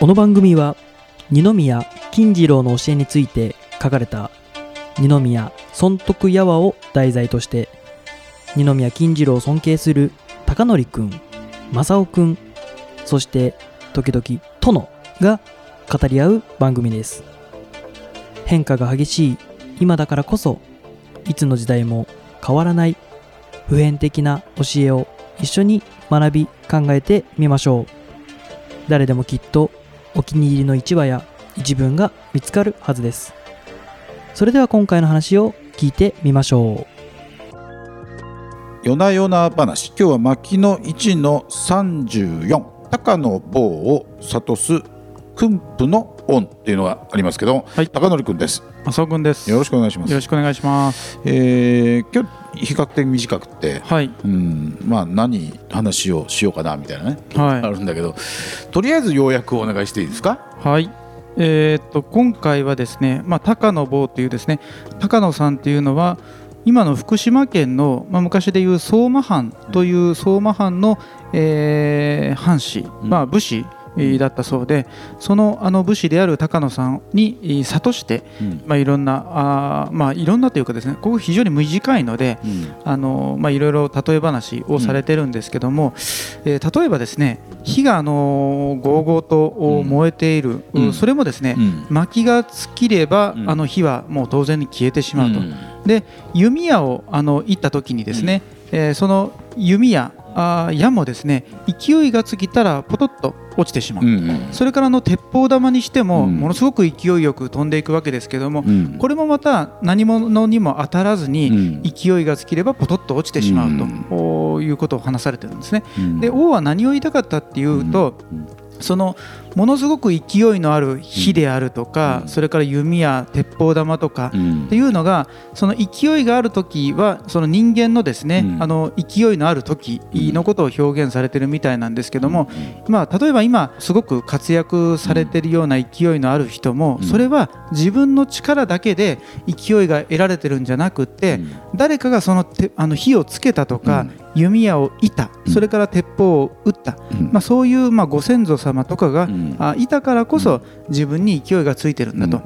この番組は二宮金次郎の教えについて書かれた二宮尊徳やわを題材として二宮金次郎を尊敬する高則くん正雄くんそして時々殿が語り合う番組です。変化が激しい今だからこそいつの時代も変わらない普遍的な教えを一緒に学び考えてみましょう。誰でもきっとお気に入りの一話や一文が見つかるはずです。それでは今回の話を聞いてみましょう。夜な夜な話。今日は牧野1の34高の棒を諭す訓布の恩っていうのがありますけど、はい高則くんです浅尾くんです。よろしくお願いしますよろしくお願いします。えー今日比較的短くて、はい。うん、まあ何話をしようかなみたいなね、はいあるんだけどとりあえず要約をお願いしていいですか？はい。えーっと今回はですね、まあ高野坊というですね、高野さんっていうのは今の福島県の、まあ、昔でいう相馬藩という相馬藩の、えー藩士、うんまあ、武士えーだったそうでそのあの武士である高野さんにえー諭して、うん。まあ、いろんなあーまあいろんなというかですねここ非常に短いのでうん。あのまあ、いろいろ例え話をされてるんですけども、えー例えばですね火があのゴーゴーとうん。燃えている、うん。それもですね、うん。薪が尽きれば、うん。あの火はもう当然に消えてしまうと、うん。で弓矢をあの行った時にですね、えーその弓矢あー矢もですね勢いが尽きたらポトッと落ちてしまう、うんうん。それからあの鉄砲玉にしても、うん。ものすごく勢いよく飛んでいくわけですけども、うん。これもまた何者にも当たらずに、うん。勢いが尽きればポトッと落ちてしまうと、うん。いうことを話されてるんですね。うん。で王は何を言いたかったっていうと、うん。そのものすごく勢いのある火であるとか、うん。それから弓や鉄砲玉とか、うん。っていうのがその勢いがある時はその人間のですね、うん。あの勢いのある時のことを表現されてるみたいなんですけども、まあ、例えば今すごく活躍されてるような勢いのある人も、うん。それは自分の力だけで勢いが得られてるんじゃなくって、うん。誰かがそのてあの火をつけたとか、弓矢を射たうん。それから鉄砲を撃った、うん。まあ、そういうまあご先祖様とかが、うんあいたからこそ自分に勢いがついてるんだと、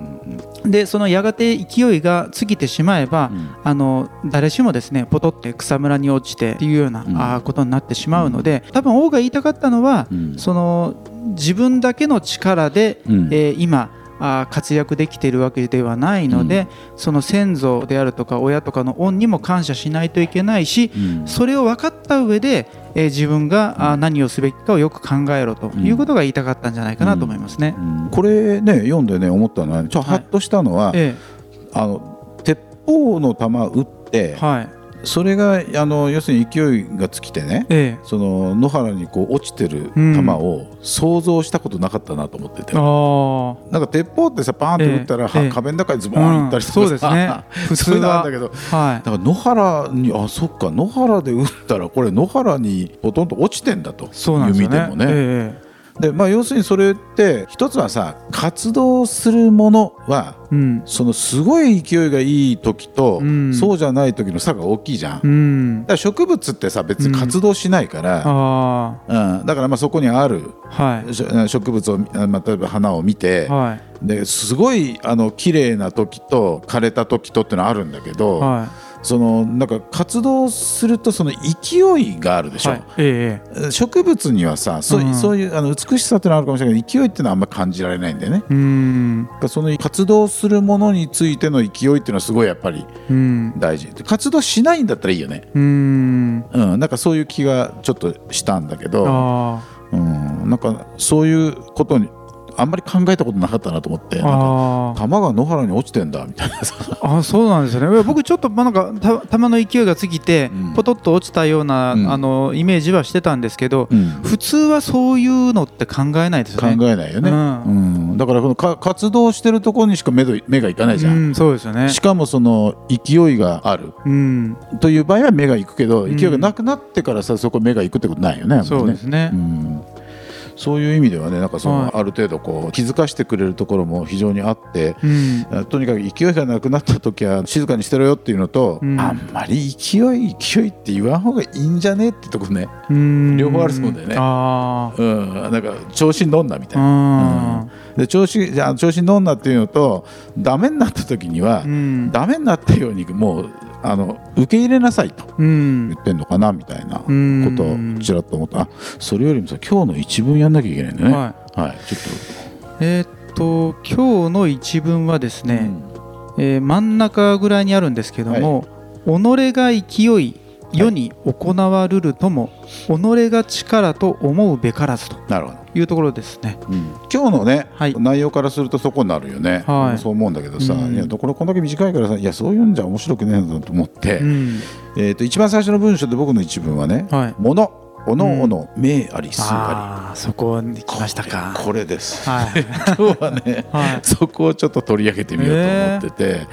でそのやがて勢いが尽きてしまえば、あの誰しもですねポトって草むらに落ちてっていうような、うん。あーことになってしまうので多分王が言いたかったのは、うん。その自分だけの力で、うん。えー今あー活躍できているわけではないので、その先祖であるとか親とかの恩にも感謝しないといけないし、うん。それを分かった上で、えー自分が何をすべきかをよく考えろということが言いたかったんじゃないかなと思いますね。うん。これね読んでね思ったのはちょっとハッとしたのは、えあの鉄砲の弾撃ってえはいそれがあの要するに勢いが尽きてねえその野原にこう落ちてる弾を想像したことなかったなと思ってて、えあなんか鉄砲ってさパーンって撃ったら、えええ。え壁の中にズボーンいったりとかさ、うん。そうですね。普通はそういうのあるんだけど。あは。い。だから野原にあそっか野原で撃ったらこれ野原にほとんど落ちてんだと。そうなんですよね。弓でもね。えでまあ、要するにそれって一つはさ活動するものはえうん。そのすごい勢いがいい時と、うん。そうじゃない時の差が大きいじゃん。だかうんら植物ってさ別に活動しないから、あうん。だからまあそこにあるあはい。植物を、あまあ、例えば花を見て、はですごいあの綺麗な時と枯れた時とってのはあるんだけいど、はそのなんか活動するとその勢いがあるでしょ、いはい。ええ植物にはさそう,、うんそういうあの美しさってのはあるかもしれないけど勢いっていうのはあんまり感じられないんだよね。ええうんその活動するものについての勢いっていうのはすごいやっぱりうん。大事。で活動しないんだったらいいよね、うん。うん、なんかそういう気がちょっとしたんだけど、あうん、なんかそういうことにあんまり考えたことなかったなと思ってあなんかあ弾が野原に落ちてんだみたいな。さああそうなんですよね。僕ちょっとまあなんかた弾の勢いが過ぎてうん。ポトッと落ちたような、うん。あのイメージはしてたんですけど、うん。普通はそういうのって考えないですよ考ね。えないよね、ううん。だからこのか活動してるところにしか目ど目がいかないじゃん、うん、そうですよね。しかもその勢いがある。うん、という場合は目が行くけどうん。勢いがなくなってからさそこ目が行くってことないよね、そうですね。う。んそういう意味ではねなんかその、はい。ある程度こう気づかしてくれるところも非常にあって、うん。とにかく勢いがなくなった時は静かにしてろよっていうのと、うん。あんまり勢い勢いって言わん方がいいんじゃねってとこね、うん。両方あるそうだよね。あー。うん、なんか調子に乗んなみたいな。あで調子じゃあ調子に乗んなっていうのとダメになった時には、ーうん。ダメになったようにもうあの受け入れなさいとうん。言ってんのかなみたいなこうん。とをちらっと思った。あそれよりもさ今日の一文やんなきゃいけないんだね。はい。はい、ちょえーっと今日の一文はですっと、ね、えー真ん中ぐらいにあるんですけども「己が勢い世に行わるるとも、己が力と思うべからず」となるほど、いうところですね。うん。今日のね、はい。内容からするとそこになるよね、はい。そう思うんだけどさ、うん。いやこれこんだけ短いからさいやそういうんじゃ面白くねえんだと思って、うん。えー、と一番最初の文章で僕の一文はねはい「ものおのおの名あり数あああそこにり」来ましたか。これです。はい。今日はねはい。そこをちょっと取り上げてみようと思ってて、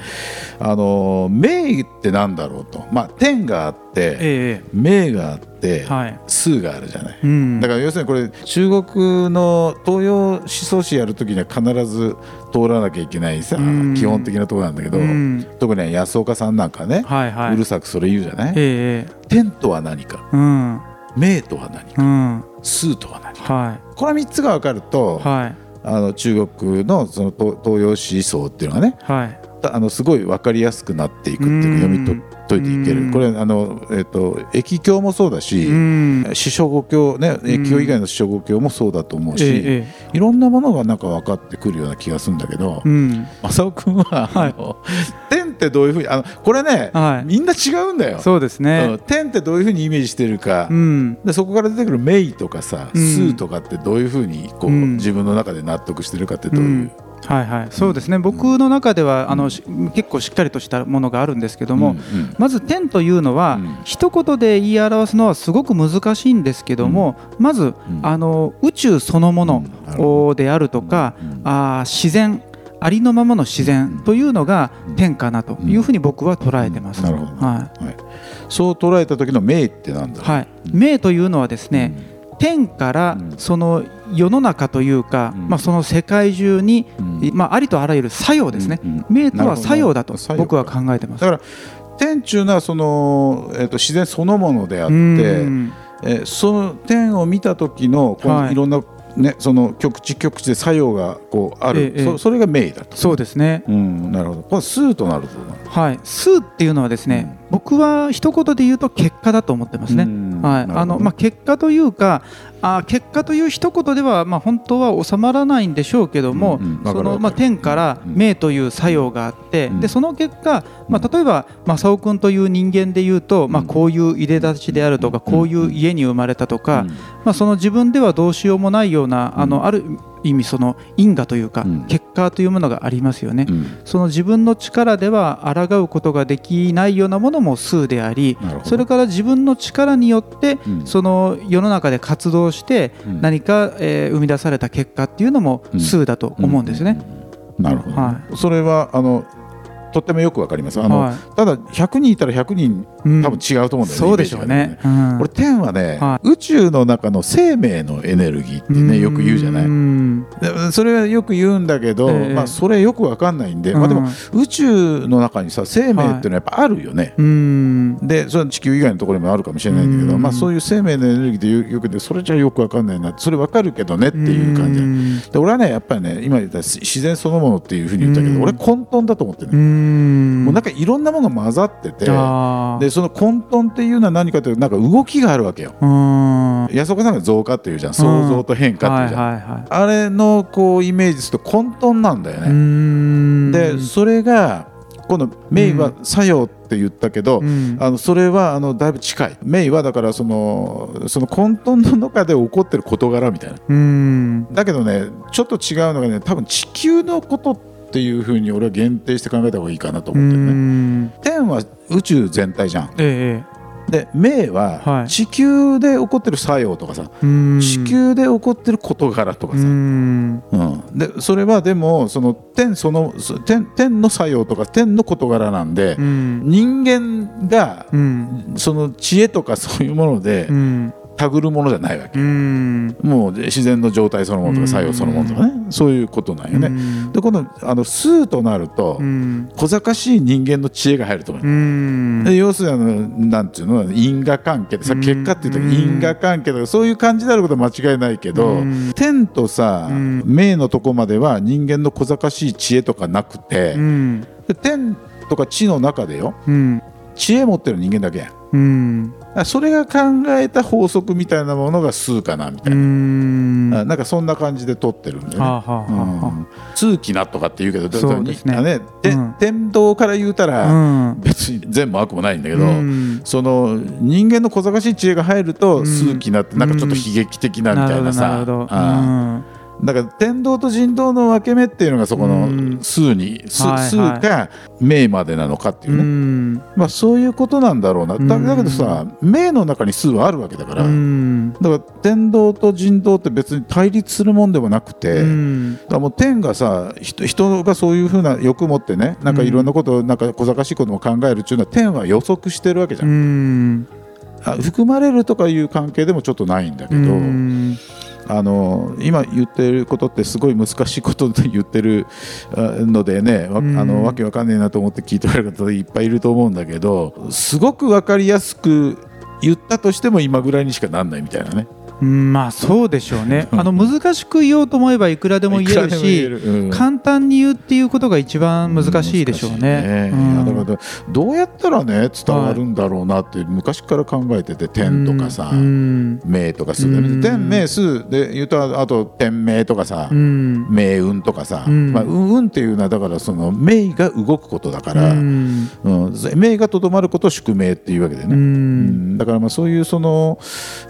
あの名ってなんだろうと。まあ天があってえ名があってえはい。数があるじゃない。うん。だから要するにこれ中国の東洋思想史やるときには必ず通らなきゃいけないさうん。基本的なところなんだけどうん。特に安岡さんなんかねはいはい。うるさくそれ言うじゃない？ええ天とは何か。うん名とは何かうん。数とは何か。はこの3つが分かるといはい。あの中国のその東東洋思想っていうのがねはい。あのすごい分かりやすくなっていくっていう読みと解いていけうん。るこれあの、えっと易経もそうだし、うん。四書五経ね易経以外の四書五経もそうだと思うし、えええいろんなものがなんか分かってくるような気がするんだけどえうん。正雄君は、はいってどういうふうにあのこれね、はい。みんな違うんだよ。そうですうん。ね。天ってどういうふうにイメージしてるか、うん。でそこから出てくる「名」とかさ「うん。数」とかってどういうふうにこう、うん。自分の中で納得してるかってどういう、うん。はいはい。そうですね。僕の中ではあのし結構しっかりとしたものがあるんですけども、まず天というのは、うん。一言で言い表すのはすごく難しいんですけども、まず、うん。あの宇宙そのものであるとか、うん。あー自然ありのままの自然というのが天かなというふうに僕は捉えてます。うん。なるほど。ははい、そう捉えた時の「名」ってなんだい、はい、命というのはですね、天からうん。その世の中というか、うん。まあ、その世界中に、うん。まあ、ありとあらゆる作用ですね、うんうん。命とは作用だと僕は考えてます。だから天っていうのはその、えー、と自然そのものであって、うん。えーその天を見た時のこはい。のいろんな、ねその局地局地で作用がこうある、ええそそれが名だと。そうですね、うん、なるほど。これ数となるとはい、数っていうのはですね、僕は一言で言うと結果だと思ってますね。うんはい、あのまあ、結果というかあ結果という一言では、まあ、本当は収まらないんでしょうけども、そのまあ、天からうん。命という作用があって、うん。でその結果、まあ、例えば正雄君という人間で言うと、まあ、うんこういう入れ立ちであるとか、うん。こういう家に生まれたとか、うん。まあ、その自分ではどうしようもないような、あうん。のある意味その因果というか、うん。結果というものがありますよね。うん。その自分の力では抗うことができないようなものも数でありそれから自分の力によってうん。その世の中で活動してうん。何か、えー生み出された結果っていうのもうん。数だと思うんですね。なるほど、はそれはあのとってもよくわかります。あの、はい。ただ100人いたら100人うん。多分違うと思うんだよね。そうでしょうね。うん。これ天はね、は宇宙の中の生命のエネルギーってねよく言うじゃない？んでそれはよく言うんだけど、ええ。まあそれよくわかんないんで、まあでも宇宙の中にさ生命っていうのはやっぱあるよね。うん。でそれは地球以外のところにもあるかもしれないんだけど、うん。まあ、そういう生命のエネルギーでよよくでそれじゃよくわかんないな。それわかるけどねっていう感じで俺はねやっぱりね今言った自然そのものっていうふうに言ったけど、うん。俺混沌だと思ってね、んもうなんかいろんなものが混ざっててでその混沌っていうのは何かというとなんか動きがあるわけよ。うん。安岡さんが増加っていうじゃん創造と変化っていうじゃん、はいはいはい。あれのこうイメージすると混沌なんだようね、ん。でそれが今度メイは作用って言ったけど、うん。あのそれはあのだいぶ近い。メイはだからそのその混沌の中で起こってる事柄みたいな。うん。だけどねちょっと違うのがね多分地球のことっていうふうに俺は限定して考えた方がいいかなとう思ってるね。ん。天は宇宙全体じゃん。えで明ははい。地球で起こってる作用とかさ、えうん。地球で起こってる事柄とかうさ、ん。うん。でそれはでもその天そのそ天天の作用とか天の事柄なんで、うん。人間がうん。その知恵とかそういうものでうんたぐるものじゃないわけ、うん。もう自然の状態そのものとか作用そのものとかね、そういうことなんよね、うん。でこのあの数となると、うん小賢しい人間の知恵が入ると思う、うん。で要するにあのなんていうの因果関係。でさうん。結果っていうと因果関係とかそういう感じであることは間違いないけど、うん。天とさ、うん。命のとこまでは人間の小賢しい知恵とかなくて、天とか地の中でようん。知恵持ってる人間だけやんうん。らそれが考えた法則みたいなものが数かなみたういな、なんかそんな感じで取ってるんだよね。はあはあうん。通気なとかって言うけどそうですね。あねてうん。天道から言うたあら、うん。別に善も悪もないんだけど、うん。その人間の小賢しい知恵が入るとん。数奇なってなんかちょっと悲劇的なみたいなさ、なだから天道と人道の分け目っていうのがそこうん。の数に、数か命までなのかっていううね、ん。まあそういうことなんだろうな、だけどさ命の中に数はあるわけだから、うん。だから天道と人道って別に対立するもんでもなくて、うん。だもう天がさ人人がそういうふうな欲持ってねなんかいろんなこと、なんか小賢しいことも考えるっていうのは天は予測してるわけじゃんあ含まれるとかいう関係でもちょっとないんだけど、うんあの今言ってることってすごい難しいことで言ってるあのでねわ,、うんあのわけわかんねえなと思って聞いておられる方いっぱいいると思うんだけどすごくわかりやすく言ったとしても今ぐらいにしかなんないみたいなね。うんまあそうでしょうね。あの難しく言おうと思えばいくらでも言えるしる。うん。簡単に言うっていうことが一番難しいでしょうね。難しいいやだからど。うやったらね伝わるんだろうなって昔から考えてて天とかさ、うん命とか数うん。天命数で言うとあと天命とかさ、うん。命運とかさ、うん。まあ、運運っていうのはだからその命が動くことだから、ううん。ん命がとどまることを宿命っていうわけでね、ううん。んだからまあそういうその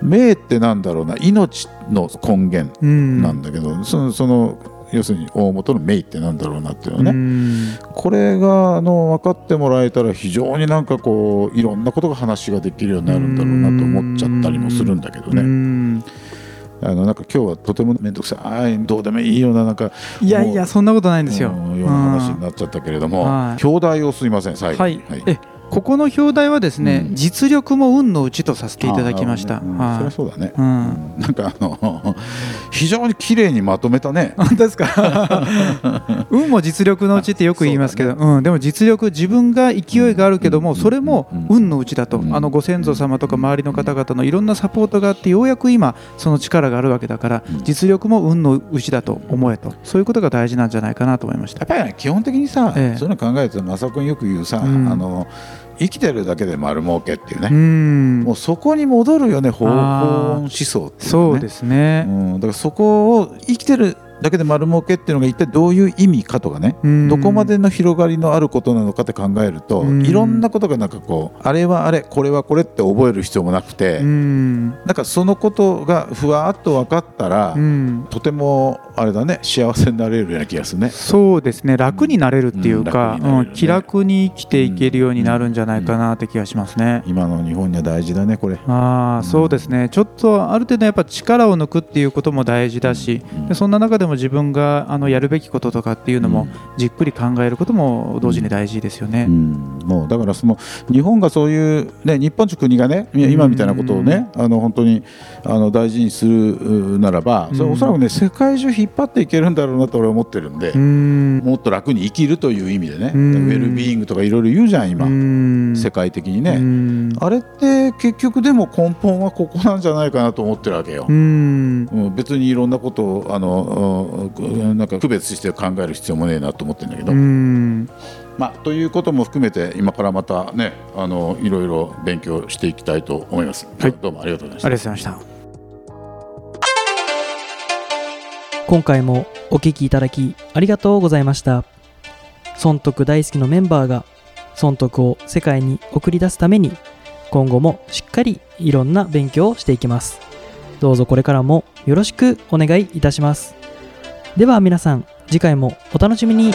命ってなんだろうな。命の根源うん。なんだけど、そのその要するに大元の命ってなんだろうなっていうのはね、うん。これがあの分かってもらえたら非常になんかこういろんなことが話ができるようになるんだろうなと思っちゃったりもするんだけどうね。ん。あのなんか今日はとても面倒くさい。どうでもいいような。なんかいやいやそんなことないんですよ。うんような話になっちゃったけれども、はい。表題をすいません最後はい。に、えここの表題はですね、うん。実力も運のうちとさせていただきました。ねうんそりゃはいそうだね、うん。なんかあの 非常に綺麗にまとめたね。本当ですか？運も実力のうちってよく言いますけど、うん、でも実力自分が勢いがあるけども、うん。それも運のうちだと、うん。あのご先祖様とか周りの方々のいろんなサポートがあってようやく今その力があるわけだから、うん。実力も運のうちだと思えと。そういうことが大事なんじゃないかなと思いました。やっ。ぱりね基本的にさ、ええ。そういうの考えると正君よく言うさ、うん。あの生きてるだけで丸儲けっていうね、うん。もうそこに戻るよね法あー。法思想っていうのね。そうですね。うん、だからそこを生きてるだけで丸儲けっていうのが一体どういう意味かとかね、うん。どこまでの広がりのあることなのかって考えると、うん。いろんなことがなんかこうあれはあれこれはこれって覚える必要もなくて、うん。なんかそのことがふわっと分かったら、うん。とてもあれだね幸せになれるような気がするね。そうですね楽になれるっていうか、うんうん気楽に生きていけるようになるんじゃないかなって気がしますね。今の日本には大事だねこれ。ああそうですね。ちょっとある程度やっぱ力を抜くっていうことも大事だし、うん。でそんな中でも自分があのやるべきこととかっていうのもじっくり考えることも同時に大事ですよね。う。ん、もうだからその日本がそういう、ね、日本という国がね今みたいなことをね、あの本当にあの大事にするうならば、それうんおそらくね世界中引っ張っていけるんだろうなと俺は思ってるんで、うん。もっと楽に生きるという意味でね、うん。ウェルビーイングとかいろいろ言うじゃん今、うん。世界的にね、うん。あれって結局でも根本はここなんじゃないかなと思ってるわけよ。別にいろんなことをあのうんなんか区別して考える必要もねえなと思ってるんだけど、うん。まあ、ということも含めて今からまたねあのいろいろ勉強していきたいと思います。はい。どうもありがとうございました。ありがとうございました。今回もお聴きいただきありがとうございました。損得大好きのメンバーが損得を世界に送り出すために今後もしっかりいろんな勉強をしていきます。どうぞこれからもよろしくお願いいたします。では皆さん次回もお楽しみに。